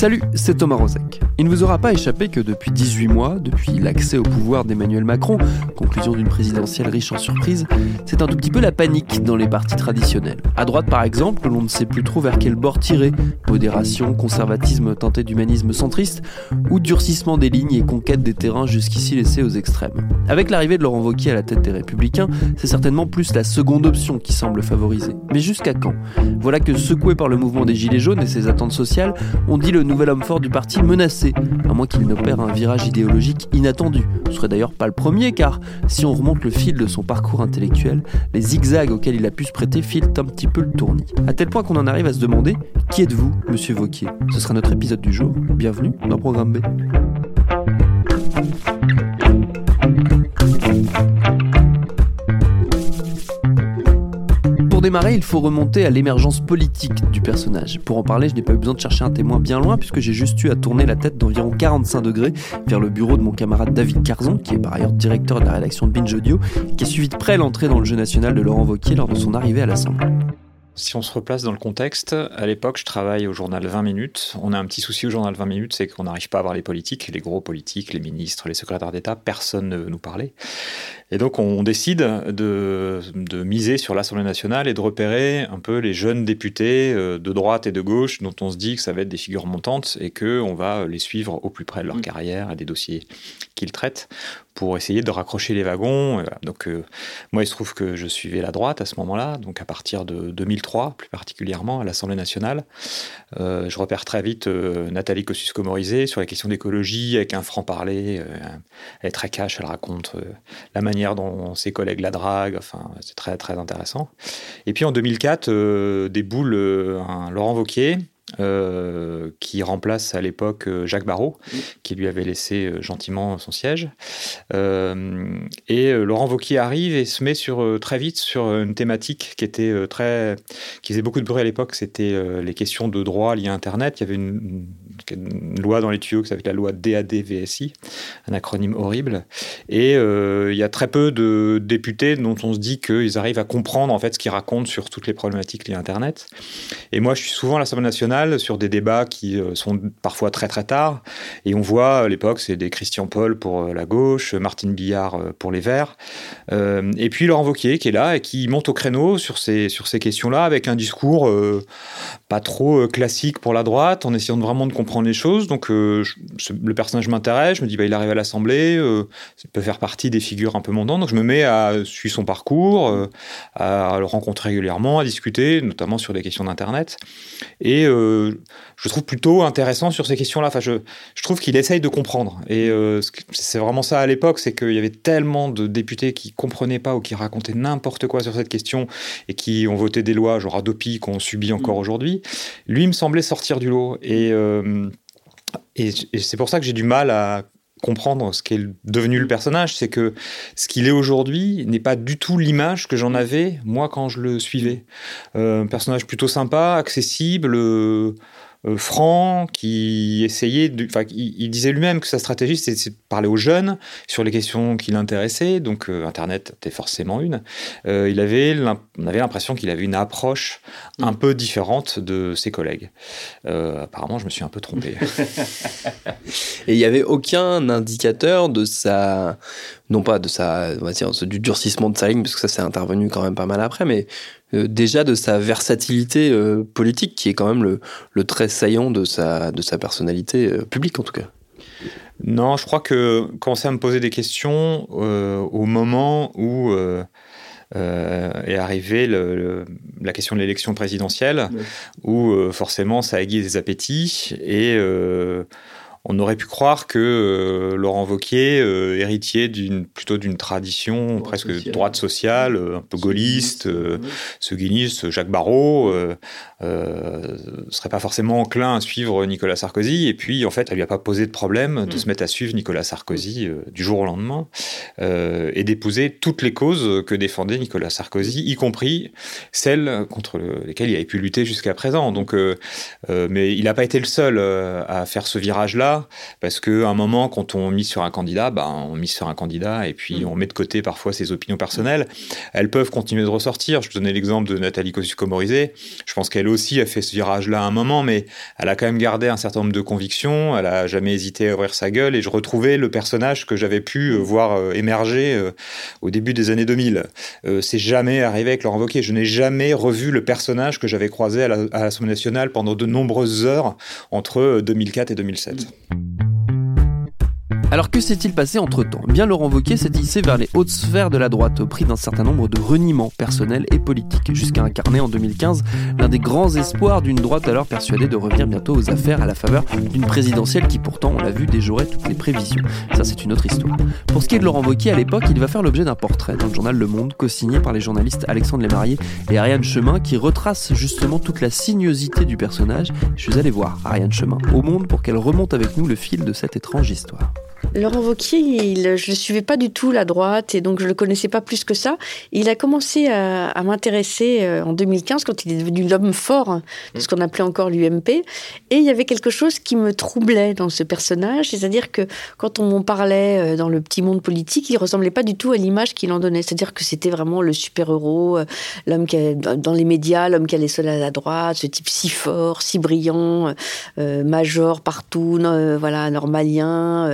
Salut, c'est Thomas Rozek. Il ne vous aura pas échappé que depuis 18 mois, depuis l'accès au pouvoir d'Emmanuel Macron, conclusion d'une présidentielle riche en surprises, c'est un tout petit peu la panique dans les partis traditionnels. À droite par exemple, l'on ne sait plus trop vers quel bord tirer, modération, conservatisme teinté d'humanisme centriste, ou durcissement des lignes et conquête des terrains jusqu'ici laissés aux extrêmes. Avec l'arrivée de Laurent Wauquiez à la tête des Républicains, c'est certainement plus la seconde option qui semble favoriser. Mais jusqu'à quand? Voilà que secoué par le mouvement des Gilets jaunes et ses attentes sociales, on dit le nouvel homme fort du parti menacé à moins qu'il n'opère un virage idéologique inattendu. Ce serait d'ailleurs pas le premier, car si on remonte le fil de son parcours intellectuel, les zigzags auxquels il a pu se prêter filent un petit peu le tournis. À tel point qu'on en arrive à se demander Qui êtes-vous, monsieur Vauquier? Ce sera notre épisode du jour. Bienvenue dans Programme B. démarrer, il faut remonter à l'émergence politique du personnage. Pour en parler, je n'ai pas eu besoin de chercher un témoin bien loin, puisque j'ai juste eu à tourner la tête d'environ 45 degrés vers le bureau de mon camarade David Carzon, qui est par ailleurs directeur de la rédaction de Binge Audio, qui a suivi de près l'entrée dans le jeu national de Laurent Wauquiez lors de son arrivée à l'Assemblée. Si on se replace dans le contexte, à l'époque, je travaille au journal 20 minutes. On a un petit souci au journal 20 minutes, c'est qu'on n'arrive pas à voir les politiques, les gros politiques, les ministres, les secrétaires d'État, personne ne veut nous parler. Et donc on décide de, de miser sur l'Assemblée nationale et de repérer un peu les jeunes députés euh, de droite et de gauche dont on se dit que ça va être des figures montantes et qu'on va les suivre au plus près de leur mmh. carrière et des dossiers qu'ils traitent pour essayer de raccrocher les wagons. Donc euh, moi, il se trouve que je suivais la droite à ce moment-là, donc à partir de 2003 plus particulièrement à l'Assemblée nationale. Euh, je repère très vite Nathalie Kosciusko-Morizet sur la question d'écologie avec un franc-parler. elle est très cash, elle raconte la manière dont ses collègues la draguent. Enfin, c'est très, très intéressant. Et puis en 2004, euh, déboule euh, un Laurent Vauquier. Euh, qui remplace à l'époque Jacques Barrault, qui lui avait laissé gentiment son siège. et Laurent Vauquier arrive et se met sur, très vite sur une thématique qui était très, qui faisait beaucoup de bruit à l'époque, c'était les questions de droit liées à Internet. Il y avait une une loi dans les tuyaux qui s'appelle la loi DAD-VSI, un acronyme horrible. Et euh, il y a très peu de députés dont on se dit qu'ils arrivent à comprendre en fait ce qu'ils racontent sur toutes les problématiques liées à Internet. Et moi, je suis souvent à l'Assemblée nationale sur des débats qui euh, sont parfois très très tard. Et on voit à l'époque, c'est des Christian Paul pour euh, la gauche, Martine Billard pour les Verts. et puis Laurent Wauquiez qui est là et qui monte au créneau sur ces, sur ces questions-là avec un discours pas trop classique pour la droite, en essayant vraiment de comprendre les choses. Donc euh, le personnage m'intéresse, je me dis bah, il arrive à l'Assemblée, euh, il peut faire partie des figures un peu montantes. Donc je me mets à suivre son parcours, euh, à le rencontrer régulièrement, à discuter, notamment sur des questions d'Internet. Et je trouve plutôt intéressant sur ces questions-là. Enfin, je, je trouve qu'il essaye de comprendre. Et c'est vraiment ça à l'époque, c'est qu'il y avait tellement de députés qui comprenaient pas ou qui racontaient n'importe quoi sur cette question et qui ont voté des lois, genre Adopi, qu'on subit encore mmh. aujourd'hui. Lui me semblait sortir du lot. Et et, c'est pour ça que j'ai du mal à comprendre ce qu'est devenu le personnage, c'est que ce qu'il est aujourd'hui n'est pas du tout l'image que j'en avais moi quand je le suivais. Euh, un personnage plutôt sympa, accessible, euh, euh, franc, qui essayait, de, enfin, il, disait lui-même que sa stratégie, c'était de parler aux jeunes sur les questions qui l'intéressaient. Donc, euh, Internet était forcément une. Euh, il avait, on avait l'impression qu'il avait une approche un peu différente de ses collègues. apparemment, je me suis un peu trompé. Et il n'y avait aucun indicateur de sa non pas de sa, on va dire, du durcissement de sa ligne, parce que ça c'est intervenu quand même pas mal après, mais euh, déjà de sa versatilité euh, politique, qui est quand même le, le, trait saillant de sa, de sa personnalité euh, publique en tout cas. Non, je crois que commencer à me poser des questions au moment où est arrivée la question de l'élection présidentielle, où forcément ça aiguise des appétits et on aurait pu croire que euh, Laurent Wauquiez, euh, héritier d'une plutôt d'une tradition droite presque sociale. droite sociale, euh, un peu gaulliste, ce Jacques Barrault, serait pas forcément enclin à suivre Nicolas Sarkozy. Et puis, en fait, elle lui a pas posé de problème de mm. se mettre à suivre Nicolas Sarkozy du jour au lendemain et d'épouser toutes les causes que défendait Nicolas Sarkozy, y compris celles contre lesquelles il avait pu lutter jusqu'à présent. Donc, mais il n'a pas été le seul à faire ce virage-là parce qu'à un moment, quand on mise sur un candidat, ben, on mise sur un candidat et puis mm. on met de côté parfois ses opinions personnelles. Elles peuvent continuer de ressortir. Je donnais l'exemple de Nathalie Kosciusko-Morizet. Je pense qu'elle aussi a fait ce virage-là à un moment, mais elle a quand même gardé un certain nombre de convictions. Elle a jamais hésité à ouvrir sa gueule et je retrouvais le personnage que j'avais pu euh, voir euh, émerger euh, au début des années 2000. C'est jamais arrivé avec Laurent Wauquiez. Je n'ai jamais revu le personnage que j'avais croisé à l'Assemblée nationale pendant de nombreuses heures entre 2004 et 2007. Thank you. Alors que s'est-il passé entre-temps? Bien Laurent Wauquiez s'est hissé vers les hautes sphères de la droite au prix d'un certain nombre de reniements personnels et politiques, jusqu'à incarner en 2015 l'un des grands espoirs d'une droite alors persuadée de revenir bientôt aux affaires à la faveur d'une présidentielle qui pourtant, on l'a vu, déjouerait toutes les prévisions. Ça c'est une autre histoire. Pour ce qui est de Laurent Wauquiez à l'époque, il va faire l'objet d'un portrait dans le journal Le Monde, co-signé par les journalistes Alexandre Lémarié et Ariane Chemin, qui retrace justement toute la sinuosité du personnage. Je suis allé voir Ariane Chemin au Monde pour qu'elle remonte avec nous le fil de cette étrange histoire. Laurent Wauquiez, je ne suivais pas du tout la droite et donc je ne le connaissais pas plus que ça. Il a commencé à, m'intéresser euh, en 2015 quand il est devenu l'homme fort de ce qu'on appelait encore l'UMP. Et il y avait quelque chose qui me troublait dans ce personnage, c'est-à-dire que quand on m'en parlait euh, dans le petit monde politique, il ressemblait pas du tout à l'image qu'il en donnait. C'est-à-dire que c'était vraiment le super-héros, euh, l'homme qui dans les médias, l'homme qui allait seul à la droite, ce type si fort, si brillant, major partout, voilà, normalien,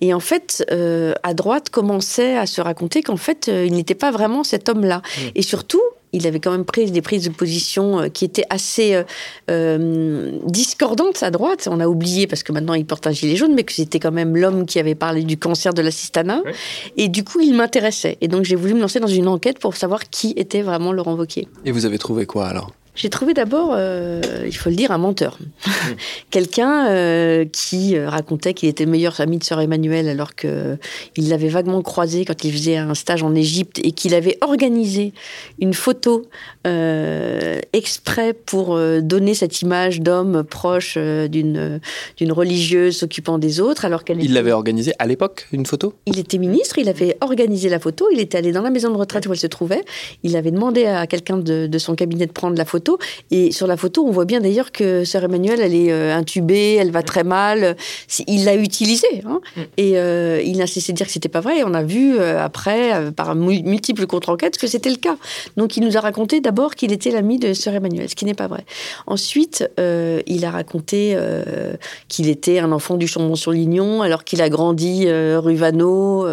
et en fait, euh, à droite commençait à se raconter qu'en fait, euh, il n'était pas vraiment cet homme-là. Mmh. Et surtout, il avait quand même pris des prises de position euh, qui étaient assez discordantes à droite. On a oublié, parce que maintenant il porte un gilet jaune, mais que c'était quand même l'homme qui avait parlé du cancer de l'assistanat. Et du coup, il m'intéressait. Et donc, j'ai voulu me lancer dans une enquête pour savoir qui était vraiment Laurent Wauquiez. Et vous avez trouvé quoi alors? J'ai trouvé d'abord, euh, il faut le dire, un menteur. Quelqu'un euh, qui euh, racontait qu'il était le meilleur ami de sœur Emmanuel alors qu'il l'avait vaguement croisé quand il faisait un stage en Égypte et qu'il avait organisé une photo exprès pour donner cette image d'homme proche d'une d'une religieuse s'occupant des autres alors qu'elle Il l'avait organisé à l'époque, une photo? Il était ministre, il avait organisé la photo, il était allé dans la maison de retraite où elle se trouvait, il avait demandé à quelqu'un de, de son cabinet de prendre la photo et sur la photo, on voit bien d'ailleurs que sœur Emmanuelle, elle est euh, intubée, elle va très mal. Il l'a utilisée. Hein. Mm. Et euh, il n'a cessé de dire que c'était pas vrai. Et on a vu euh, après, par multiples contre-enquêtes, que c'était le cas. Donc il nous a raconté d'abord qu'il était l'ami de sœur Emmanuelle, ce qui n'est pas vrai. Ensuite, il a raconté qu'il était un enfant du Chambon-sur-Lignon, alors qu'il a grandi rue Vanneau.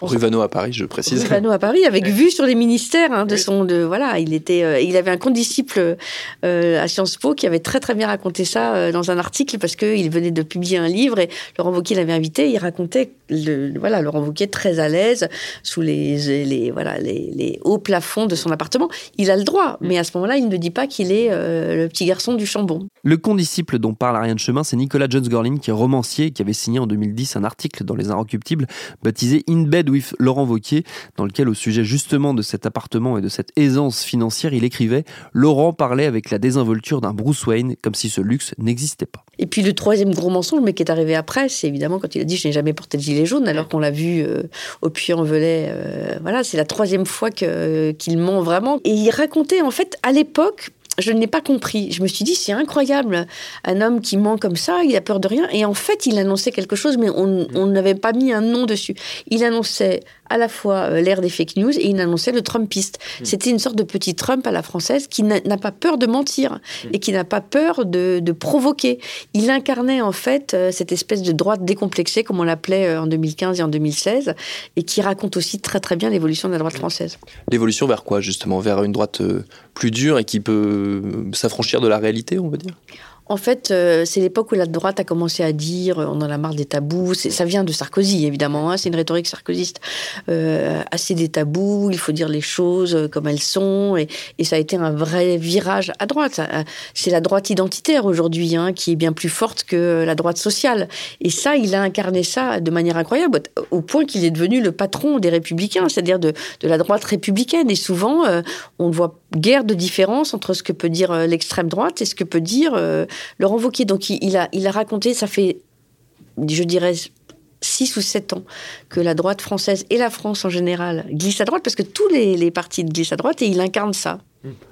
rue Vanneau à Paris, je précise. Rue Vanneau à Paris, avec vue sur les ministères hein, de son. De, voilà, il, était, il avait un condisciple à Sciences Po qui avait très très bien raconté ça euh, dans un article parce qu'il venait de publier un livre et Laurent Wauquiez l'avait invité. Il racontait le, voilà Laurent Wauquiez très à l'aise sous les, les voilà les, hauts plafonds de son appartement. Il a le droit, mais à ce moment-là, il ne dit pas qu'il est euh, le petit garçon du Chambon. Le condisciple dont parle Ariane Chemin, c'est Nicolas Jones Gorlin qui est romancier qui avait signé en 2010 un article dans Les Inrecuptibles baptisé In Bed with Laurent Wauquiez, dans lequel au sujet justement de cet appartement et de cette aisance financière, il écrivait Laurent parlait avec la désinvolture d'un Bruce Wayne, comme si ce luxe n'existait pas. Et puis le troisième gros mensonge, mais qui est arrivé après, c'est évidemment quand il a dit je n'ai jamais porté de gilet jaune, alors qu'on l'a vu euh, au Puy-en-Velay. Euh, voilà, c'est la troisième fois qu'il ment vraiment. Et il racontait en fait à l'époque je ne l'ai pas compris. Je me suis dit, c'est incroyable, un homme qui ment comme ça, il a peur de rien. Et en fait, il annonçait quelque chose, mais on n'avait pas mis un nom dessus. Il annonçait à la fois euh, l'ère des fake news et il annonçait le Trumpiste. Hmm. C'était une sorte de petit Trump à la française qui n'a pas peur de mentir hmm. et qui n'a pas peur de, provoquer. Il incarnait en fait euh, cette espèce de droite décomplexée, comme on l'appelait euh, en 2015 et en 2016, et qui raconte aussi très très bien l'évolution de la droite française. L'évolution vers quoi justement? Vers une droite plus dure et qui peut s'affranchir de la réalité, on va dire? En fait, euh, c'est l'époque où la droite a commencé à dire euh, on en a marre des tabous. Ça vient de Sarkozy, évidemment. Hein, c'est une rhétorique sarkozyste. Euh, assez des tabous, il faut dire les choses comme elles sont. Et, ça a été un vrai virage à droite. C'est la droite identitaire aujourd'hui hein, qui est bien plus forte que la droite sociale. Et ça, il a incarné ça de manière incroyable, au point qu'il est devenu le patron des républicains, c'est-à-dire de, la droite républicaine. Et souvent, on ne voit guère de différence entre ce que peut dire l'extrême droite et ce que peut dire Laurent Wauquiez, donc il, a, il a raconté, ça fait, je dirais, 6 ou 7 ans que la droite française et la France en général glissent à droite, parce que tous les, les partis glissent à droite, et il incarne ça.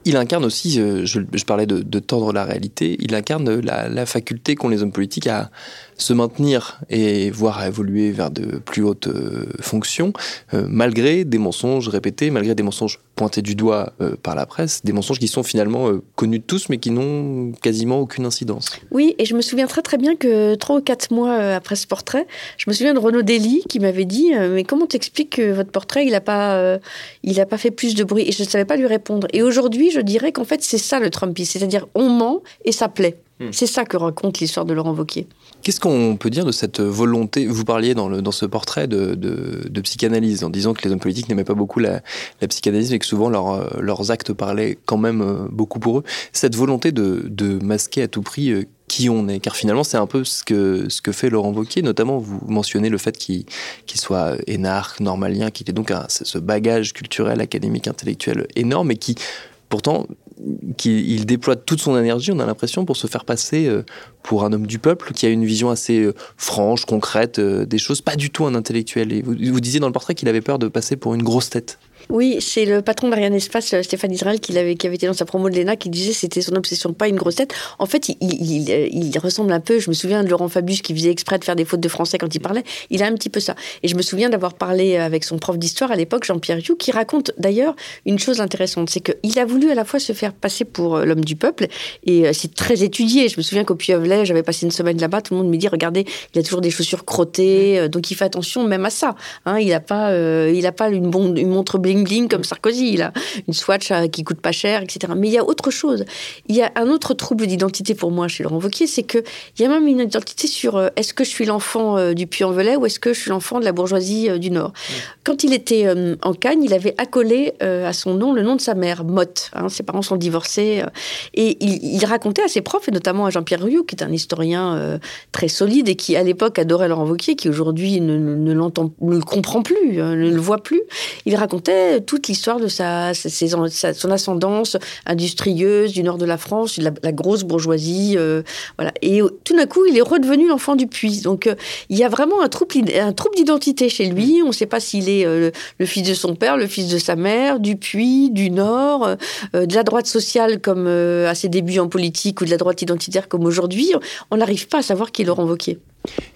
Il incarne aussi, euh, je, parlais de, tordre la réalité, il incarne la, faculté qu'ont les hommes politiques à se maintenir et voire à évoluer vers de plus hautes euh, fonctions, euh, malgré des mensonges répétés, malgré des mensonges pointés du doigt par la presse, des mensonges qui sont finalement connus de tous mais qui n'ont quasiment aucune incidence. Oui, et je me souviens très très bien que trois ou quatre mois après ce portrait, je me souviens de Renaud Dely qui m'avait dit Mais comment t'expliques que votre portrait, il n'a pas, il a pas fait plus de bruit? Et je ne savais pas lui répondre. Et aujourd'hui, aujourd'hui, je dirais qu'en fait, c'est ça le Trumpisme, c'est-à-dire on ment et ça plaît. Hmm. C'est ça que raconte l'histoire de Laurent Wauquiez. Qu'est-ce qu'on peut dire de cette volonté? Vous parliez dans, le, dans ce portrait de, de, psychanalyse en disant que les hommes politiques n'aimaient pas beaucoup la, la, psychanalyse et que souvent leur, leurs actes parlaient quand même euh, beaucoup pour eux. Cette volonté de, de masquer à tout prix euh, qui on est. Car finalement, c'est un peu ce que, ce que fait Laurent Wauquiez. Notamment, vous mentionnez le fait qu'il soit énarque, normalien, qu'il ait donc ce bagage culturel, académique, intellectuel énorme et qui Pourtant, il déploie toute son énergie, on a l'impression, pour se faire passer euh, pour un homme du peuple qui a une vision assez euh, franche, concrète euh, des choses, pas du tout un intellectuel. Et vous, vous disiez dans le portrait qu'il avait peur de passer pour une grosse tête. Oui, c'est le patron d'Ariane Espace, euh, Stéphane Israël, qui, avait, qui avait été dans sa promo de l'ENA, qui disait que c'était son obsession, pas une grosse tête. En fait, il, il, ressemble un peu, je me souviens de Laurent Fabius qui faisait exprès de faire des fautes de français quand il parlait, il a un petit peu ça. Et je me souviens d'avoir parlé avec son prof d'histoire à l'époque, Jean-Pierre Rioux, qui raconte d'ailleurs une chose intéressante, c'est qu'il a voulu à la fois se faire passer pour euh, l'homme du peuple, et euh, c'est très étudié. Je me souviens qu'au Puy-en-Velay, j'avais passé une semaine là-bas, tout le monde me dit, regardez, il a toujours des chaussures crottées, donc il fait attention même à ça. Hein, il n'a pas, il a pas une, une montre bling-bling comme Sarkozy il a une Swatch euh, qui coûte pas cher, etc. Mais il y a autre chose. Il y a un autre trouble d'identité pour moi chez Laurent Wauquiez, c'est qu'il y a même une identité sur euh, est-ce que je suis l'enfant euh, du Puy-en-Velay ou est-ce que je suis l'enfant de la bourgeoisie du Nord? Quand il était en Cagne, il avait accolé à son nom le nom de sa mère, Motte. Hein. ses parents sont divorcés. et il, racontait à ses profs, et notamment à Jean-Pierre Rioux, qui est un historien très solide et qui, à l'époque, adorait Laurent Wauquiez, qui aujourd'hui ne, l'entend, ne le comprend plus, hein, ne le voit plus. Il racontait toute l'histoire de sa, son ascendance industrieuse du nord de la France, la, la grosse bourgeoisie. Euh, voilà. Et tout d'un coup, il est redevenu l'enfant du puits. Donc, euh, il y a vraiment un trouble, un trouble d'identité chez lui. On ne sait pas s'il est euh, le fils de son père, le fils de sa mère, du puits, du nord, de la droite sociale comme à ses débuts en politique ou de la droite identitaire comme aujourd'hui. On n'arrive pas à savoir qui est Laurent Wauquiez.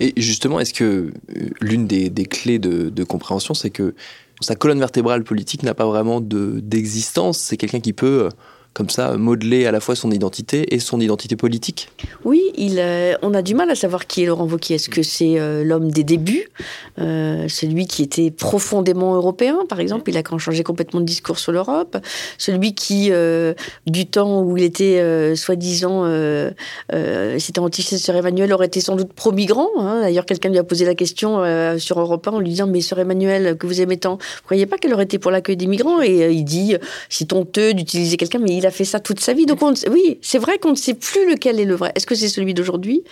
Et justement, est-ce que l'une des, clés de compréhension, c'est que sa colonne vertébrale politique n'a pas vraiment d'existence. C'est quelqu'un qui peut euh, comme ça, modeler à la fois son identité et son identité politique Oui, il, euh, on a du mal à savoir qui est Laurent Wauquiez. Est-ce que c'est euh, l'homme des débuts, euh, celui qui était profondément européen, par exemple, il a quand changé complètement de discours sur l'Europe, celui qui, du temps où il était soi-disant, c'était anti Sœur Emmanuel, aurait été sans doute pro-migrant. Hein. D'ailleurs, quelqu'un lui a posé la question sur Europe 1 en lui disant Mais Sœur Emmanuel, que vous aimez tant, vous croyez pas qu'elle aurait été pour l'accueil des migrants? Et il dit C'est honteux d'utiliser quelqu'un, mais il a fait ça toute sa vie. Donc oui, c'est vrai qu'on ne sait plus lequel est le vrai. Est-ce que c'est celui d'aujourd'hui,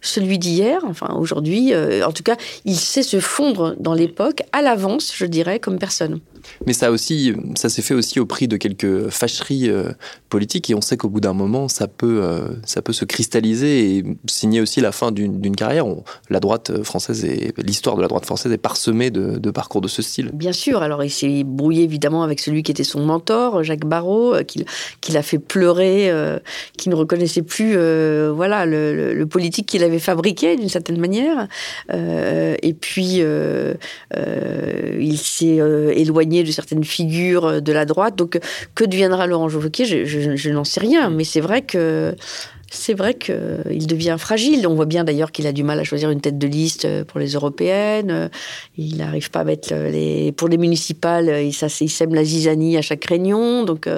celui d'hier Enfin, aujourd'hui, euh, en tout cas, il sait se fondre dans l'époque à l'avance, je dirais, comme personne. Mais ça ça s'est fait aussi au prix de quelques fâcheries euh, politiques et on sait qu'au bout d'un moment, ça peut, euh, ça peut se cristalliser et signer aussi la fin d'une carrière. la droite française et l'histoire de la droite française est parsemée de, parcours de ce style. Bien sûr. Alors il s'est brouillé évidemment avec celui qui était son mentor, Jacques Barrault, euh, qui, l'a fait pleurer, qui ne reconnaissait plus, voilà, le, politique qu'il avait fabriqué d'une certaine manière. et puis il s'est éloigné de certaines figures euh, de la droite. Donc, que deviendra Laurent Wauquiez je, je, n'en sais rien, mais c'est vrai que C'est vrai qu'il devient fragile. On voit bien d'ailleurs qu'il a du mal à choisir une tête de liste pour les européennes. Il n'arrive pas à mettre les. Pour les municipales, il, sème la zizanie à chaque réunion. Donc,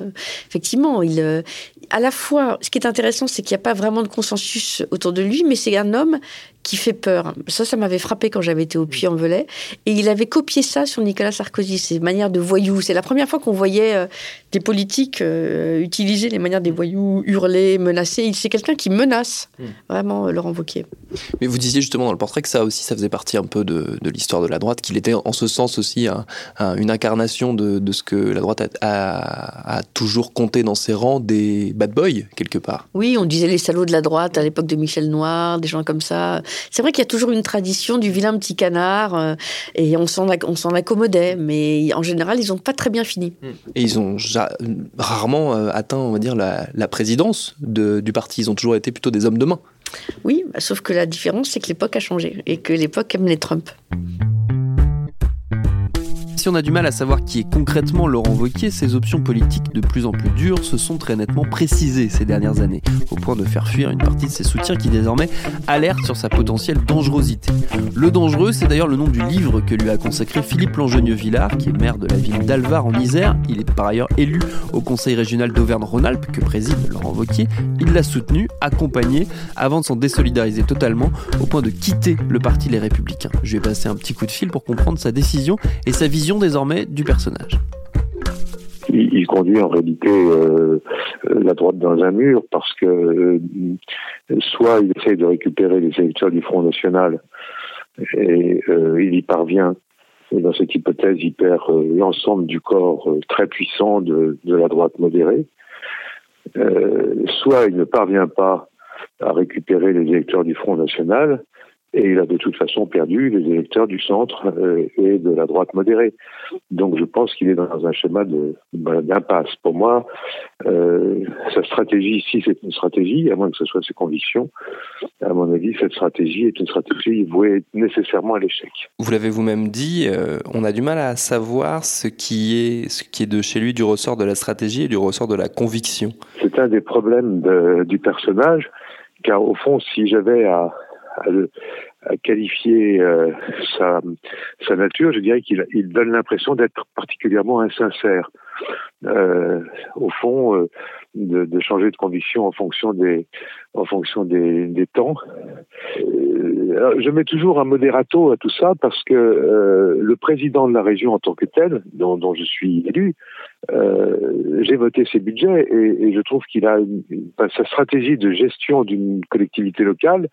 effectivement, il, à la fois, ce qui est intéressant, c'est qu'il n'y a pas vraiment de consensus autour de lui, mais c'est un homme qui fait peur. Ça, ça m'avait frappé quand j'avais été au Puy-en-Velay. Et il avait copié ça sur Nicolas Sarkozy, ses manières de voyous. C'est la première fois qu'on voyait euh, des politiques euh, utiliser les manières des voyous, hurler, menacer. C'est quelqu'un qui menace hmm. vraiment euh, Laurent Wauquiez. Mais vous disiez justement dans le portrait que ça aussi, ça faisait partie un peu de, l'histoire de la droite, qu'il était en ce sens aussi une incarnation de, ce que la droite a, a, toujours compté dans ses rangs des bad boys, quelque part. Oui, on disait les salauds de la droite à l'époque de Michel Noir, des gens comme ça. C'est vrai qu'il y a toujours une tradition du vilain petit canard euh, et on s'en, accommodait, mais en général, ils n'ont pas très bien fini. Et ils ont rarement euh, atteint, on va dire, la, présidence du parti. Ils ont toujours été plutôt des hommes de main. Oui, sauf que la différence, c'est que l'époque a changé et que l'époque aime les Trump si on a du mal à savoir qui est concrètement Laurent Wauquiez, ses options politiques de plus en plus dures se sont très nettement précisées ces dernières années, au point de faire fuir une partie de ses soutiens qui désormais alertent sur sa potentielle dangerosité. Le dangereux, c'est d'ailleurs le nom du livre que lui a consacré Philippe Langenieux-Villard, qui est maire de la ville d'Alvar en Isère. Il est par ailleurs élu au conseil régional d'Auvergne-Rhône-Alpes que préside Laurent Wauquiez. Il l'a soutenu, accompagné, avant de s'en désolidariser totalement, au point de quitter le parti Les Républicains. Je lui ai passé un petit coup de fil pour comprendre sa décision et sa vision désormais du personnage il, conduit en réalité euh, la droite dans un mur parce que euh, soit il essaie de récupérer les électeurs du Front National et euh, il y parvient. Et dans cette hypothèse, il perd l'ensemble du corps très puissant de la droite modérée. soit il ne parvient pas à récupérer les électeurs du Front National, et il a de toute façon perdu les électeurs du centre euh, et de la droite modérée. Donc je pense qu'il est dans un schéma d'impasse. Pour moi, euh, sa stratégie, si c'est une stratégie, à moins que ce soit ses convictions, à mon avis, cette stratégie est une stratégie vouée nécessairement à l'échec. Vous l'avez vous-même dit, euh, on a du mal à savoir ce qui est ce qui est de chez lui du ressort de la stratégie et du ressort de la conviction. C'est un des problèmes du personnage, car au fond, si j'avais à à, qualifier euh, sa, nature, je dirais qu'il il donne l'impression d'être particulièrement insincère. Euh, au fond, euh, de, changer de condition en fonction des, temps. Je mets toujours un modérato à tout ça parce que le président de la région en tant que tel, dont, je suis élu, j'ai voté ses budgets et, je trouve qu'il a sa stratégie de gestion d'une collectivité locale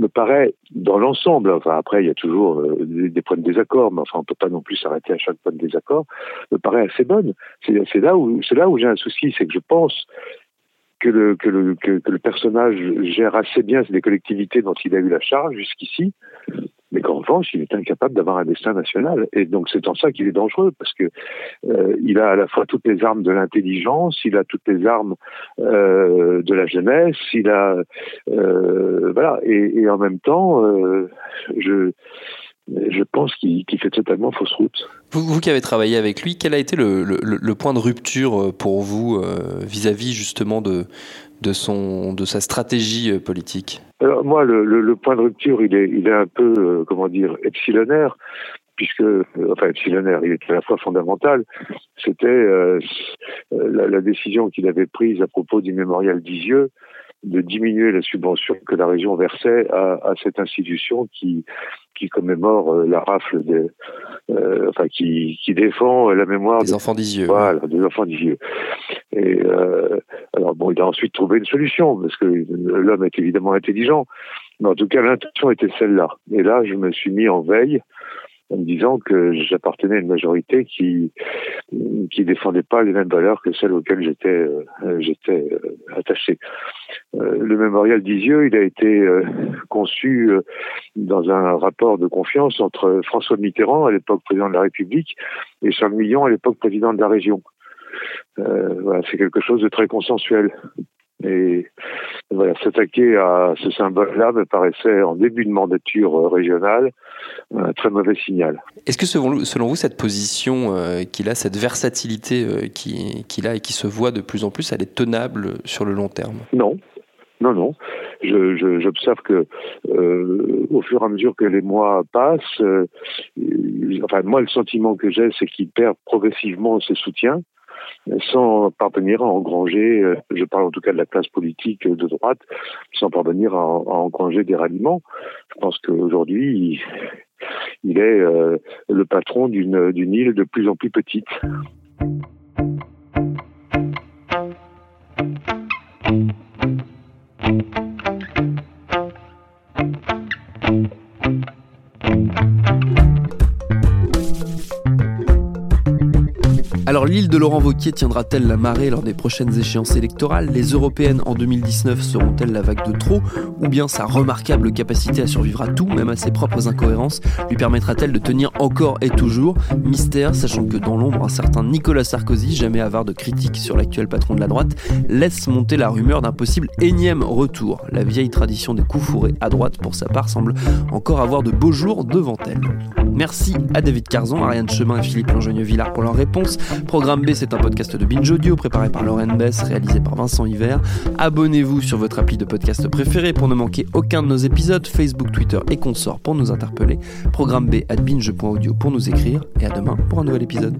me paraît, dans l'ensemble, enfin après il y a toujours euh, des, points de désaccord, mais enfin on peut pas non plus s'arrêter à chaque point de désaccord, me paraît assez bonne. C'est là où où j'ai un souci, c'est que je pense que le, le personnage gère assez bien les collectivités dont il a eu la charge jusqu'ici, mais qu'en revanche, il est incapable d'avoir un destin national. Et donc c'est en ça qu'il est dangereux, parce que euh, il a à la fois toutes les armes de l'intelligence, il a toutes les armes euh, de la jeunesse, il a euh, voilà, et, et, en même temps, euh, je je pense qu'il fait totalement fausse route. Vous, qui avez travaillé avec lui, quel a été le, le, le point de rupture euh, pour vous euh, vis-à-vis justement de, de, son, de sa stratégie euh, politique? Alors moi, le, point de rupture, il est, il est un peu, comment dire, epsilonaire, puisque, enfin, epsilonaire, il est à la fois fondamental. C'était la, la, décision qu'il avait prise à propos du mémorial d'Isieux, de diminuer la subvention que la région versait à, à cette institution qui, qui commémore euh, la rafle des, euh, enfin qui, qui défend la mémoire des enfants d'Isieux. Voilà, des enfants d'Isieux. Et euh, alors bon, il a ensuite trouvé une solution parce que l'homme est évidemment intelligent, mais en tout cas l'intention était celle-là. Et là, je me suis mis en veille en me disant que j'appartenais à une majorité qui qui défendait pas les mêmes valeurs que celles auxquelles j'étais euh, j'étais euh, attaché. Euh, le mémorial d'Isieux, il a été conçu dans un rapport de confiance entre François Mitterrand, à l'époque président de la République, et Charles Millon, à l'époque président de la région. voilà, c'est quelque chose de très consensuel. Et voilà, s'attaquer à ce symbole-là me paraissait, en début de mandature euh, régionale, un très mauvais signal. Est-ce que selon vous, cette position euh, qu'il a, cette versatilité euh, qu'il a et qui se voit de plus en plus, elle est tenable sur le long terme? Non. Non, non. J'observe que euh, au fur et à mesure que les mois passent, euh, enfin moi le sentiment que j'ai, c'est qu'il perd progressivement ses soutiens sans parvenir à engranger, euh, je parle en tout cas de la classe politique de droite, sans parvenir à, engranger des ralliements. Je pense qu'aujourd'hui, il, est euh, le patron d'une île de plus en plus petite. De Laurent Vauquier tiendra-t-elle la marée lors des prochaines échéances électorales? Les européennes en 2019 seront-elles la vague de trop? Ou bien sa remarquable capacité à survivre à tout, même à ses propres incohérences, lui permettra-t-elle de tenir encore et toujours? Mystère, sachant que dans l'ombre, un certain Nicolas Sarkozy, jamais avare de critiques sur l'actuel patron de la droite, laisse monter la rumeur d'un possible énième retour. La vieille tradition des coups fourrés à droite, pour sa part, semble encore avoir de beaux jours devant elle. Merci à David Carzon, Ariane Chemin et Philippe Langenieux-Villard pour leurs réponses. Programme B, c'est un podcast de Binge Audio préparé par Lauren Bess, réalisé par Vincent Hiver. Abonnez-vous sur votre appli de podcast préféré pour ne manquer aucun de nos épisodes, Facebook, Twitter et consorts pour nous interpeller. Programme B at binge.audio pour nous écrire et à demain pour un nouvel épisode.